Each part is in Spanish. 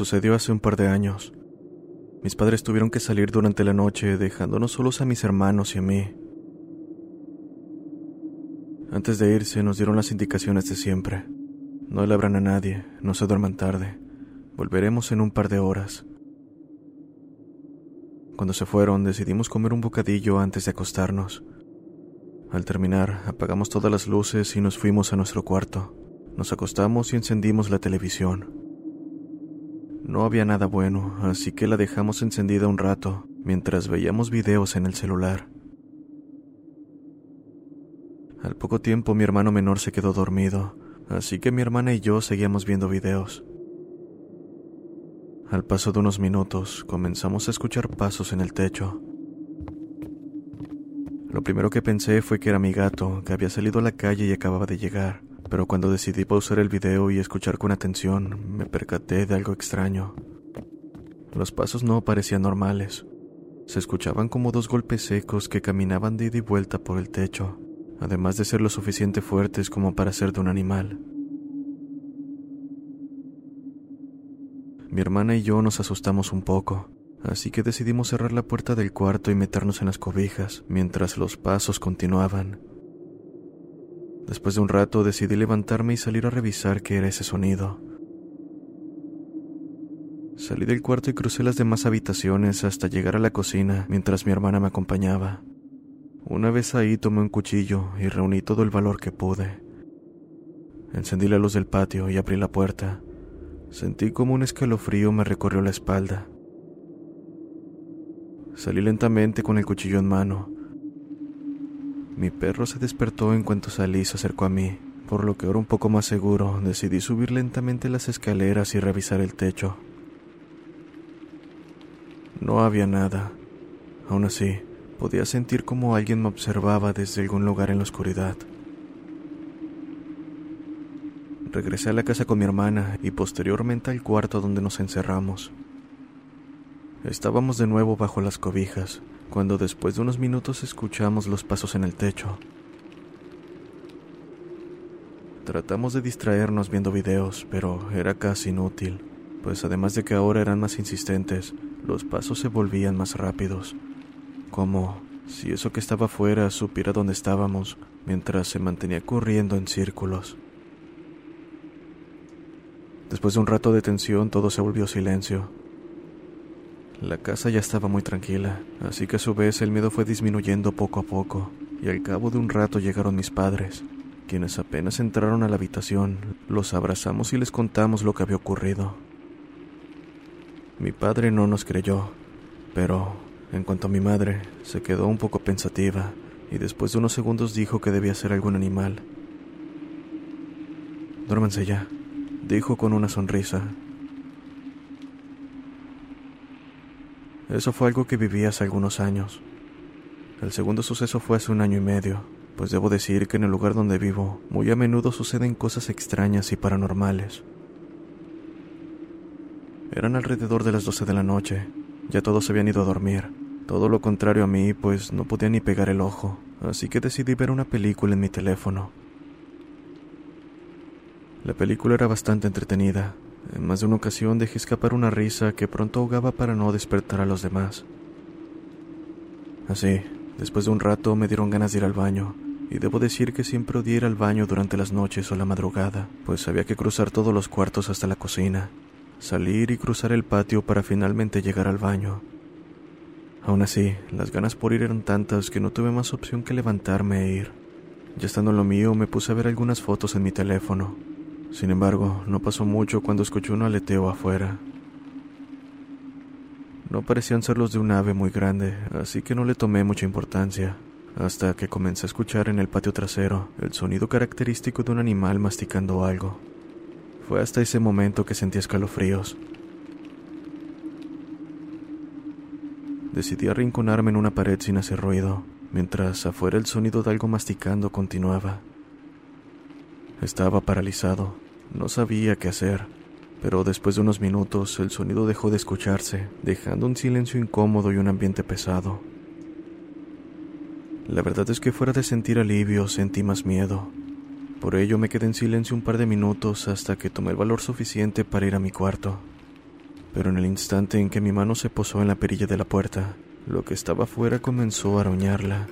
Sucedió hace un par de años. Mis padres tuvieron que salir durante la noche, dejándonos solos a mis hermanos y a mí. Antes de irse nos dieron las indicaciones de siempre. No le abran a nadie, no se duerman tarde. Volveremos en un par de horas. Cuando se fueron decidimos comer un bocadillo antes de acostarnos. Al terminar, apagamos todas las luces y nos fuimos a nuestro cuarto. Nos acostamos y encendimos la televisión. No había nada bueno, así que la dejamos encendida un rato mientras veíamos videos en el celular. Al poco tiempo mi hermano menor se quedó dormido, así que mi hermana y yo seguíamos viendo videos. Al paso de unos minutos comenzamos a escuchar pasos en el techo. Lo primero que pensé fue que era mi gato, que había salido a la calle y acababa de llegar pero cuando decidí pausar el video y escuchar con atención, me percaté de algo extraño. Los pasos no parecían normales. Se escuchaban como dos golpes secos que caminaban de ida y vuelta por el techo, además de ser lo suficiente fuertes como para ser de un animal. Mi hermana y yo nos asustamos un poco, así que decidimos cerrar la puerta del cuarto y meternos en las cobijas mientras los pasos continuaban. Después de un rato decidí levantarme y salir a revisar qué era ese sonido. Salí del cuarto y crucé las demás habitaciones hasta llegar a la cocina mientras mi hermana me acompañaba. Una vez ahí tomé un cuchillo y reuní todo el valor que pude. Encendí la luz del patio y abrí la puerta. Sentí como un escalofrío me recorrió la espalda. Salí lentamente con el cuchillo en mano mi perro se despertó en cuanto salí y se acercó a mí, por lo que ahora un poco más seguro decidí subir lentamente las escaleras y revisar el techo. No había nada. Aún así, podía sentir como alguien me observaba desde algún lugar en la oscuridad. Regresé a la casa con mi hermana y posteriormente al cuarto donde nos encerramos. Estábamos de nuevo bajo las cobijas, cuando después de unos minutos escuchamos los pasos en el techo. Tratamos de distraernos viendo videos, pero era casi inútil, pues además de que ahora eran más insistentes, los pasos se volvían más rápidos, como si eso que estaba afuera supiera dónde estábamos, mientras se mantenía corriendo en círculos. Después de un rato de tensión todo se volvió silencio, la casa ya estaba muy tranquila, así que a su vez el miedo fue disminuyendo poco a poco, y al cabo de un rato llegaron mis padres, quienes apenas entraron a la habitación, los abrazamos y les contamos lo que había ocurrido. Mi padre no nos creyó, pero en cuanto a mi madre, se quedó un poco pensativa y después de unos segundos dijo que debía ser algún animal. Duérmanse ya, dijo con una sonrisa, Eso fue algo que viví hace algunos años. El segundo suceso fue hace un año y medio, pues debo decir que en el lugar donde vivo muy a menudo suceden cosas extrañas y paranormales. Eran alrededor de las 12 de la noche, ya todos habían ido a dormir, todo lo contrario a mí, pues no podía ni pegar el ojo, así que decidí ver una película en mi teléfono. La película era bastante entretenida. En más de una ocasión dejé escapar una risa que pronto ahogaba para no despertar a los demás. Así, después de un rato me dieron ganas de ir al baño, y debo decir que siempre odié ir al baño durante las noches o la madrugada, pues había que cruzar todos los cuartos hasta la cocina, salir y cruzar el patio para finalmente llegar al baño. Aún así, las ganas por ir eran tantas que no tuve más opción que levantarme e ir. Ya estando en lo mío, me puse a ver algunas fotos en mi teléfono. Sin embargo, no pasó mucho cuando escuché un aleteo afuera. No parecían ser los de un ave muy grande, así que no le tomé mucha importancia, hasta que comencé a escuchar en el patio trasero el sonido característico de un animal masticando algo. Fue hasta ese momento que sentí escalofríos. Decidí arrinconarme en una pared sin hacer ruido, mientras afuera el sonido de algo masticando continuaba. Estaba paralizado, no sabía qué hacer, pero después de unos minutos el sonido dejó de escucharse, dejando un silencio incómodo y un ambiente pesado. La verdad es que fuera de sentir alivio sentí más miedo. Por ello me quedé en silencio un par de minutos hasta que tomé el valor suficiente para ir a mi cuarto. Pero en el instante en que mi mano se posó en la perilla de la puerta, lo que estaba afuera comenzó a arañarla.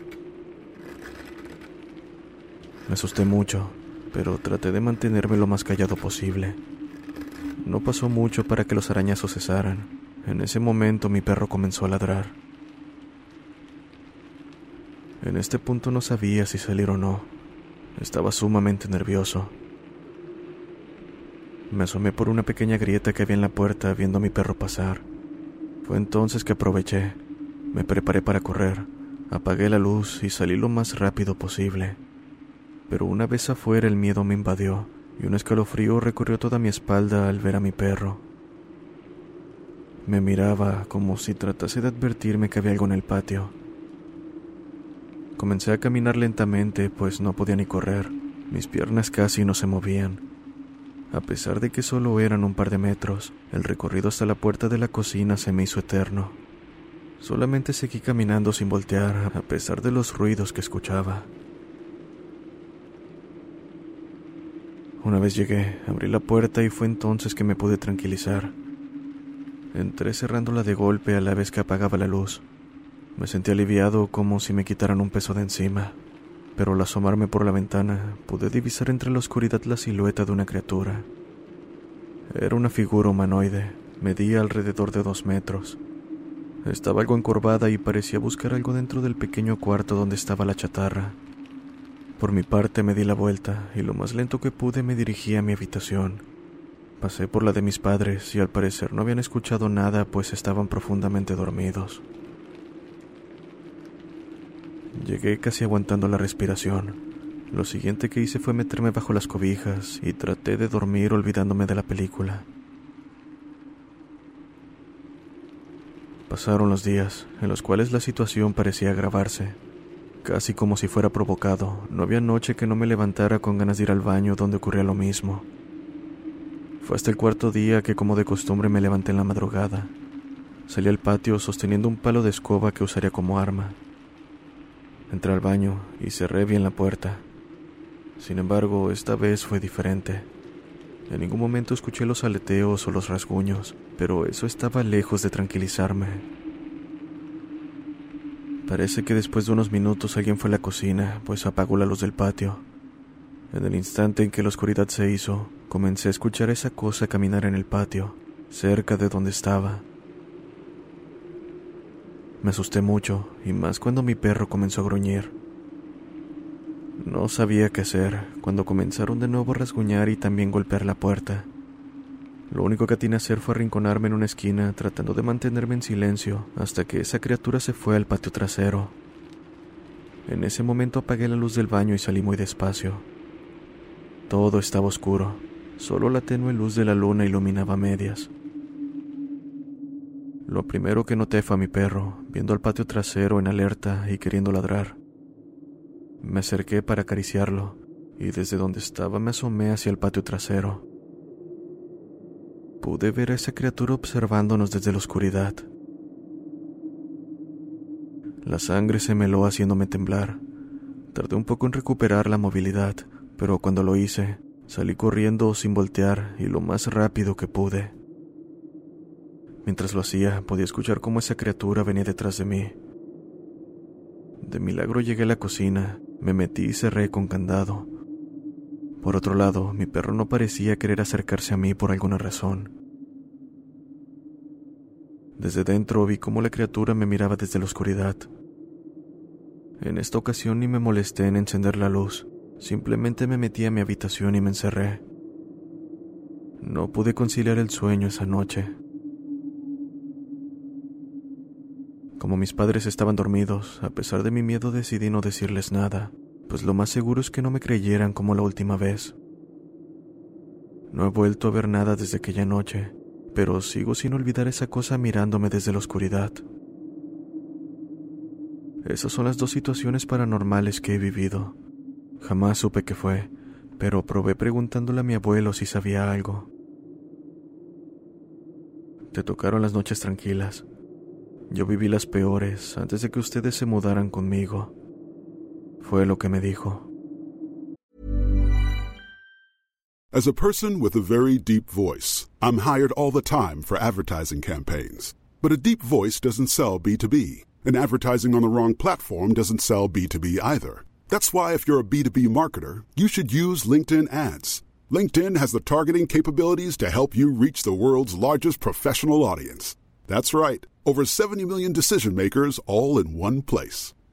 Me asusté mucho, pero traté de mantenerme lo más callado posible. No pasó mucho para que los arañazos cesaran. En ese momento mi perro comenzó a ladrar. En este punto no sabía si salir o no. Estaba sumamente nervioso. Me asomé por una pequeña grieta que había en la puerta viendo a mi perro pasar. Fue entonces que aproveché. Me preparé para correr, apagué la luz y salí lo más rápido posible pero una vez afuera el miedo me invadió y un escalofrío recorrió toda mi espalda al ver a mi perro. Me miraba como si tratase de advertirme que había algo en el patio. Comencé a caminar lentamente, pues no podía ni correr. Mis piernas casi no se movían. A pesar de que solo eran un par de metros, el recorrido hasta la puerta de la cocina se me hizo eterno. Solamente seguí caminando sin voltear, a pesar de los ruidos que escuchaba. Una vez llegué, abrí la puerta y fue entonces que me pude tranquilizar. Entré cerrándola de golpe a la vez que apagaba la luz. Me sentí aliviado como si me quitaran un peso de encima, pero al asomarme por la ventana pude divisar entre la oscuridad la silueta de una criatura. Era una figura humanoide, medía alrededor de dos metros. Estaba algo encorvada y parecía buscar algo dentro del pequeño cuarto donde estaba la chatarra. Por mi parte me di la vuelta y lo más lento que pude me dirigí a mi habitación. Pasé por la de mis padres y al parecer no habían escuchado nada pues estaban profundamente dormidos. Llegué casi aguantando la respiración. Lo siguiente que hice fue meterme bajo las cobijas y traté de dormir olvidándome de la película. Pasaron los días en los cuales la situación parecía agravarse casi como si fuera provocado. No había noche que no me levantara con ganas de ir al baño donde ocurría lo mismo. Fue hasta el cuarto día que como de costumbre me levanté en la madrugada. Salí al patio sosteniendo un palo de escoba que usaría como arma. Entré al baño y cerré bien la puerta. Sin embargo, esta vez fue diferente. En ningún momento escuché los aleteos o los rasguños, pero eso estaba lejos de tranquilizarme. Parece que después de unos minutos alguien fue a la cocina, pues apagó la luz del patio. En el instante en que la oscuridad se hizo, comencé a escuchar esa cosa caminar en el patio, cerca de donde estaba. Me asusté mucho, y más cuando mi perro comenzó a gruñir. No sabía qué hacer cuando comenzaron de nuevo a rasguñar y también golpear la puerta. Lo único que tenía a hacer fue arrinconarme en una esquina, tratando de mantenerme en silencio, hasta que esa criatura se fue al patio trasero. En ese momento apagué la luz del baño y salí muy despacio. Todo estaba oscuro, solo la tenue luz de la luna iluminaba medias. Lo primero que noté fue a mi perro, viendo al patio trasero en alerta y queriendo ladrar. Me acerqué para acariciarlo, y desde donde estaba me asomé hacia el patio trasero. Pude ver a esa criatura observándonos desde la oscuridad. La sangre se meló haciéndome temblar. Tardé un poco en recuperar la movilidad, pero cuando lo hice, Salí corriendo sin voltear y lo más rápido que pude. Mientras lo hacía, podía escuchar cómo esa criatura venía detrás de mí. De milagro llegué a la cocina, me metí y cerré con candado. Por otro lado, mi perro no parecía querer acercarse a mí por alguna razón. Desde dentro vi cómo la criatura me miraba desde la oscuridad. En esta ocasión ni me molesté en encender la luz, simplemente me metí a mi habitación y me encerré. No pude conciliar el sueño esa noche. Como mis padres estaban dormidos, a pesar de mi miedo decidí no decirles nada, pues lo más seguro es que no me creyeran como la última vez. No he vuelto a ver nada desde aquella noche, pero sigo sin olvidar esa cosa mirándome desde la oscuridad. Esas son las dos situaciones paranormales que he vivido. Jamás supe qué fue, pero probé preguntándole a mi abuelo si sabía algo. Te tocaron las noches tranquilas, yo viví las peores antes de que ustedes se mudaran conmigo. Fue lo que me dijo. As a person with a very deep voice, I'm hired all the time for advertising campaigns. But a deep voice doesn't sell B2B, and advertising on the wrong platform doesn't sell B2B either. That's why if you're a B2B marketer, you should use LinkedIn ads. LinkedIn has the targeting capabilities to help you reach the world's largest professional audience. That's right. Over 70 million decision makers all in one place.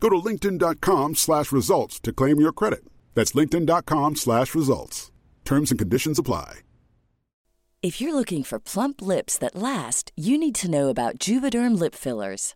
Go to linkedin.com slash results to claim your credit. That's linkedin.com slash results. Terms and conditions apply. If you're looking for plump lips that last, you need to know about Juvederm lip fillers.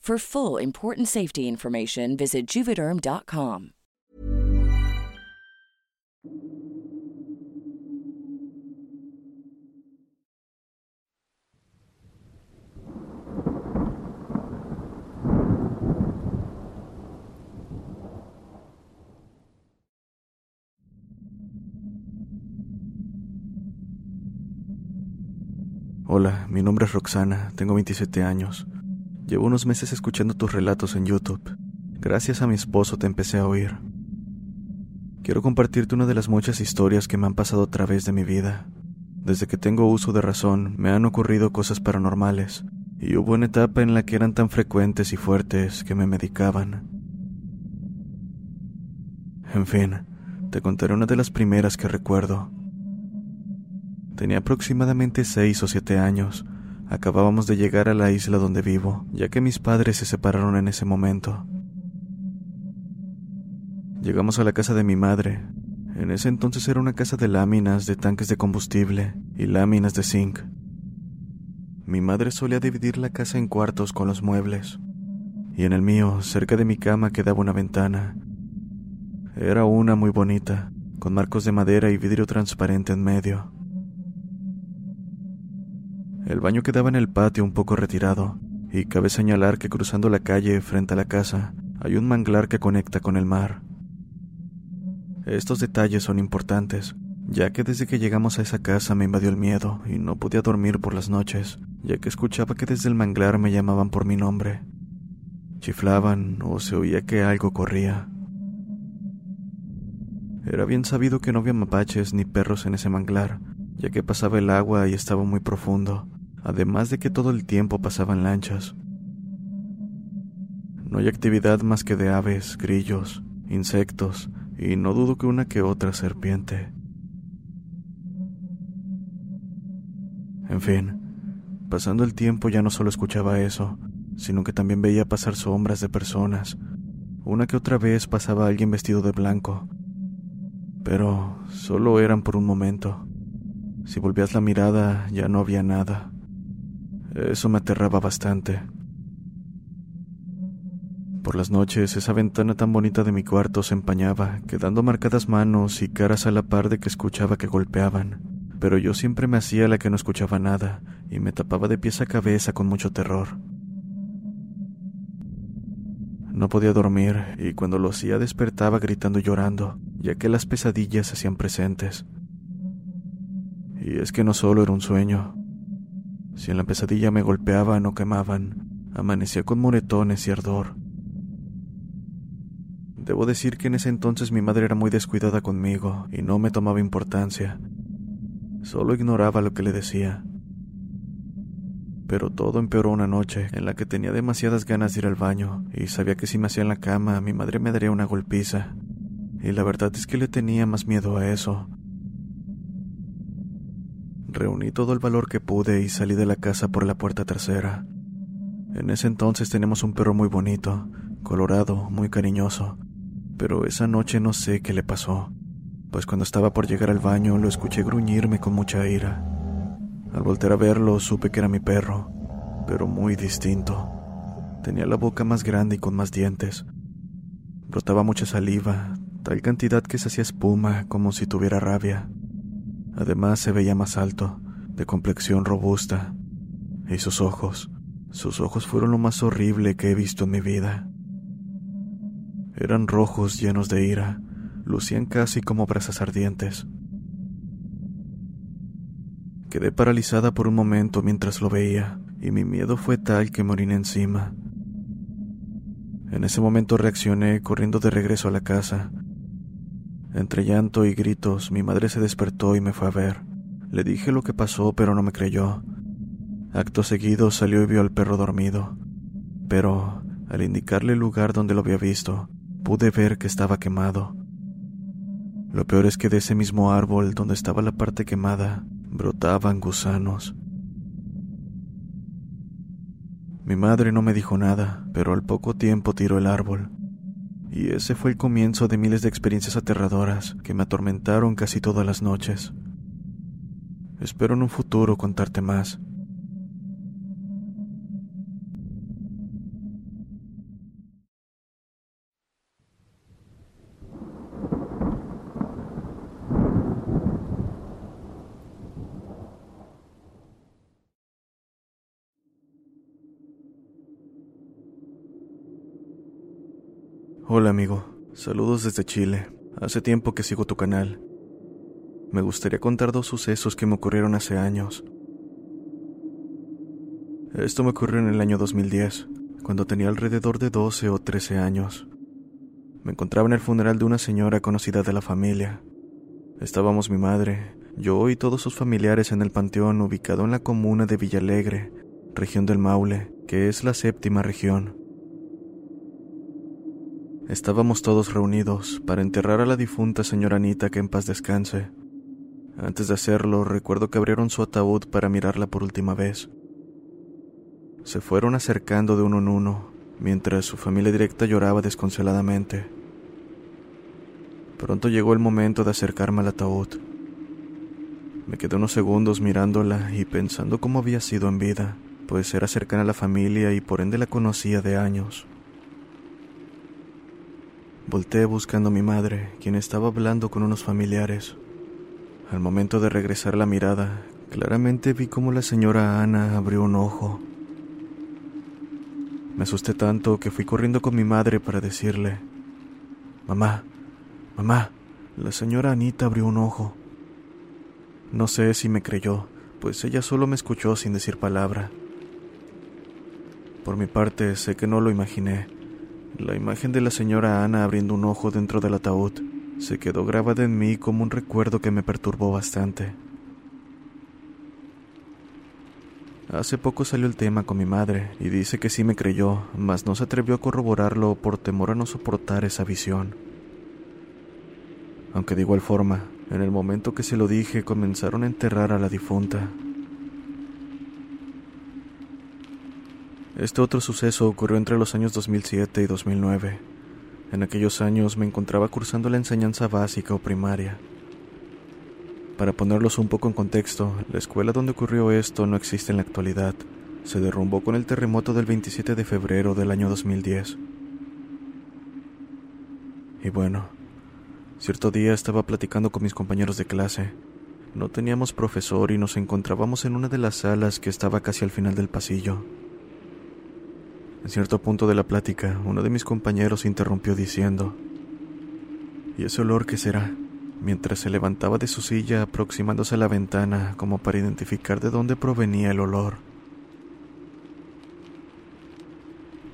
For full important safety information, visit juvederm.com. Hola, mi nombre es Roxana, tengo 27 años. Llevo unos meses escuchando tus relatos en YouTube. Gracias a mi esposo te empecé a oír. Quiero compartirte una de las muchas historias que me han pasado a través de mi vida. Desde que tengo uso de razón, me han ocurrido cosas paranormales, y hubo una etapa en la que eran tan frecuentes y fuertes que me medicaban. En fin, te contaré una de las primeras que recuerdo. Tenía aproximadamente seis o siete años. Acabábamos de llegar a la isla donde vivo, ya que mis padres se separaron en ese momento. Llegamos a la casa de mi madre. En ese entonces era una casa de láminas de tanques de combustible y láminas de zinc. Mi madre solía dividir la casa en cuartos con los muebles, y en el mío, cerca de mi cama, quedaba una ventana. Era una muy bonita, con marcos de madera y vidrio transparente en medio. El baño quedaba en el patio un poco retirado, y cabe señalar que cruzando la calle frente a la casa hay un manglar que conecta con el mar. Estos detalles son importantes, ya que desde que llegamos a esa casa me invadió el miedo y no podía dormir por las noches, ya que escuchaba que desde el manglar me llamaban por mi nombre. Chiflaban o se oía que algo corría. Era bien sabido que no había mapaches ni perros en ese manglar, ya que pasaba el agua y estaba muy profundo, además de que todo el tiempo pasaban lanchas. No hay actividad más que de aves, grillos, insectos y no dudo que una que otra serpiente. En fin, pasando el tiempo ya no solo escuchaba eso, sino que también veía pasar sombras de personas. Una que otra vez pasaba alguien vestido de blanco, pero solo eran por un momento. Si volvías la mirada ya no había nada. Eso me aterraba bastante. Por las noches esa ventana tan bonita de mi cuarto se empañaba, quedando marcadas manos y caras a la par de que escuchaba que golpeaban, pero yo siempre me hacía la que no escuchaba nada y me tapaba de pies a cabeza con mucho terror. No podía dormir y cuando lo hacía despertaba gritando y llorando, ya que las pesadillas se hacían presentes. Y es que no solo era un sueño. Si en la pesadilla me golpeaban o quemaban, amanecía con moretones y ardor. Debo decir que en ese entonces mi madre era muy descuidada conmigo y no me tomaba importancia. Solo ignoraba lo que le decía. Pero todo empeoró una noche en la que tenía demasiadas ganas de ir al baño y sabía que si me hacía en la cama mi madre me daría una golpiza. Y la verdad es que le tenía más miedo a eso. Reuní todo el valor que pude y salí de la casa por la puerta trasera. En ese entonces teníamos un perro muy bonito, colorado, muy cariñoso, pero esa noche no sé qué le pasó, pues cuando estaba por llegar al baño lo escuché gruñirme con mucha ira. Al volver a verlo supe que era mi perro, pero muy distinto. Tenía la boca más grande y con más dientes. Brotaba mucha saliva, tal cantidad que se hacía espuma como si tuviera rabia. Además se veía más alto, de complexión robusta. Y sus ojos, sus ojos fueron lo más horrible que he visto en mi vida. Eran rojos llenos de ira, lucían casi como brasas ardientes. Quedé paralizada por un momento mientras lo veía, y mi miedo fue tal que morí encima. En ese momento reaccioné corriendo de regreso a la casa. Entre llanto y gritos, mi madre se despertó y me fue a ver. Le dije lo que pasó, pero no me creyó. Acto seguido salió y vio al perro dormido. Pero, al indicarle el lugar donde lo había visto, pude ver que estaba quemado. Lo peor es que de ese mismo árbol donde estaba la parte quemada brotaban gusanos. Mi madre no me dijo nada, pero al poco tiempo tiró el árbol. Y ese fue el comienzo de miles de experiencias aterradoras que me atormentaron casi todas las noches. Espero en un futuro contarte más. Hola amigo, saludos desde Chile. Hace tiempo que sigo tu canal. Me gustaría contar dos sucesos que me ocurrieron hace años. Esto me ocurrió en el año 2010, cuando tenía alrededor de 12 o 13 años. Me encontraba en el funeral de una señora conocida de la familia. Estábamos mi madre, yo y todos sus familiares en el panteón ubicado en la comuna de Villalegre, región del Maule, que es la séptima región. Estábamos todos reunidos para enterrar a la difunta señora Anita que en paz descanse. Antes de hacerlo, recuerdo que abrieron su ataúd para mirarla por última vez. Se fueron acercando de uno en uno, mientras su familia directa lloraba desconsoladamente. Pronto llegó el momento de acercarme al ataúd. Me quedé unos segundos mirándola y pensando cómo había sido en vida, pues era cercana a la familia y por ende la conocía de años. Volté buscando a mi madre, quien estaba hablando con unos familiares. Al momento de regresar la mirada, claramente vi cómo la señora Ana abrió un ojo. Me asusté tanto que fui corriendo con mi madre para decirle, Mamá, mamá, la señora Anita abrió un ojo. No sé si me creyó, pues ella solo me escuchó sin decir palabra. Por mi parte, sé que no lo imaginé. La imagen de la señora Ana abriendo un ojo dentro del ataúd se quedó grabada en mí como un recuerdo que me perturbó bastante. Hace poco salió el tema con mi madre y dice que sí me creyó, mas no se atrevió a corroborarlo por temor a no soportar esa visión. Aunque de igual forma, en el momento que se lo dije comenzaron a enterrar a la difunta. Este otro suceso ocurrió entre los años 2007 y 2009. En aquellos años me encontraba cursando la enseñanza básica o primaria. Para ponerlos un poco en contexto, la escuela donde ocurrió esto no existe en la actualidad. Se derrumbó con el terremoto del 27 de febrero del año 2010. Y bueno, cierto día estaba platicando con mis compañeros de clase. No teníamos profesor y nos encontrábamos en una de las salas que estaba casi al final del pasillo. En cierto punto de la plática, uno de mis compañeros interrumpió diciendo, ¿Y ese olor qué será? mientras se levantaba de su silla aproximándose a la ventana como para identificar de dónde provenía el olor.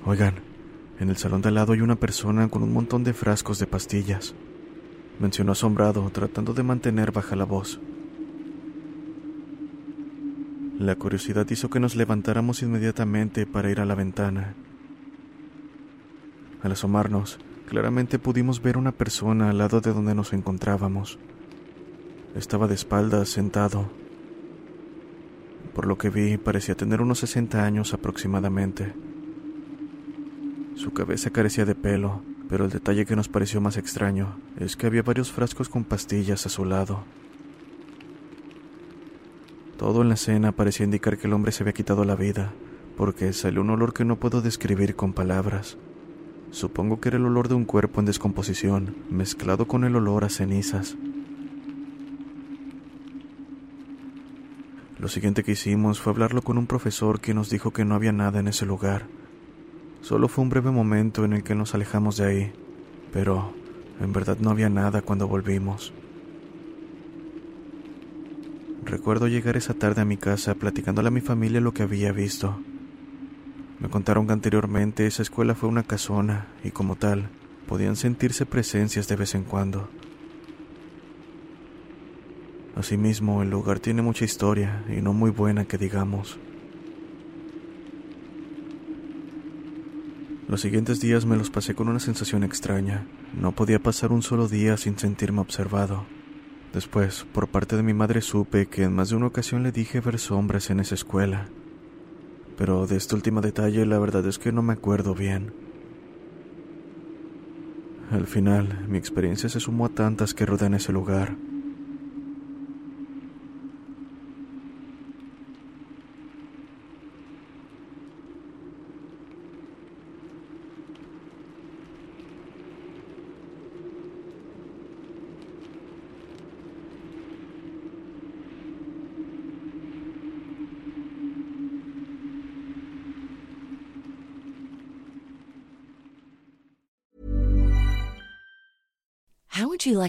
Oigan, en el salón de al lado hay una persona con un montón de frascos de pastillas, mencionó asombrado, tratando de mantener baja la voz. La curiosidad hizo que nos levantáramos inmediatamente para ir a la ventana. Al asomarnos, Claramente pudimos ver una persona al lado de donde nos encontrábamos. Estaba de espaldas, sentado. Por lo que vi, parecía tener unos 60 años aproximadamente. Su cabeza carecía de pelo, pero el detalle que nos pareció más extraño es que había varios frascos con pastillas a su lado. Todo en la escena parecía indicar que el hombre se había quitado la vida, porque salió un olor que no puedo describir con palabras. Supongo que era el olor de un cuerpo en descomposición, mezclado con el olor a cenizas. Lo siguiente que hicimos fue hablarlo con un profesor que nos dijo que no había nada en ese lugar. Solo fue un breve momento en el que nos alejamos de ahí, pero en verdad no había nada cuando volvimos. Recuerdo llegar esa tarde a mi casa platicándole a mi familia lo que había visto. Me contaron que anteriormente esa escuela fue una casona y como tal podían sentirse presencias de vez en cuando. Asimismo, el lugar tiene mucha historia y no muy buena que digamos. Los siguientes días me los pasé con una sensación extraña. No podía pasar un solo día sin sentirme observado. Después, por parte de mi madre supe que en más de una ocasión le dije ver sombras en esa escuela pero de este último detalle la verdad es que no me acuerdo bien. Al final, mi experiencia se sumó a tantas que rodean ese lugar.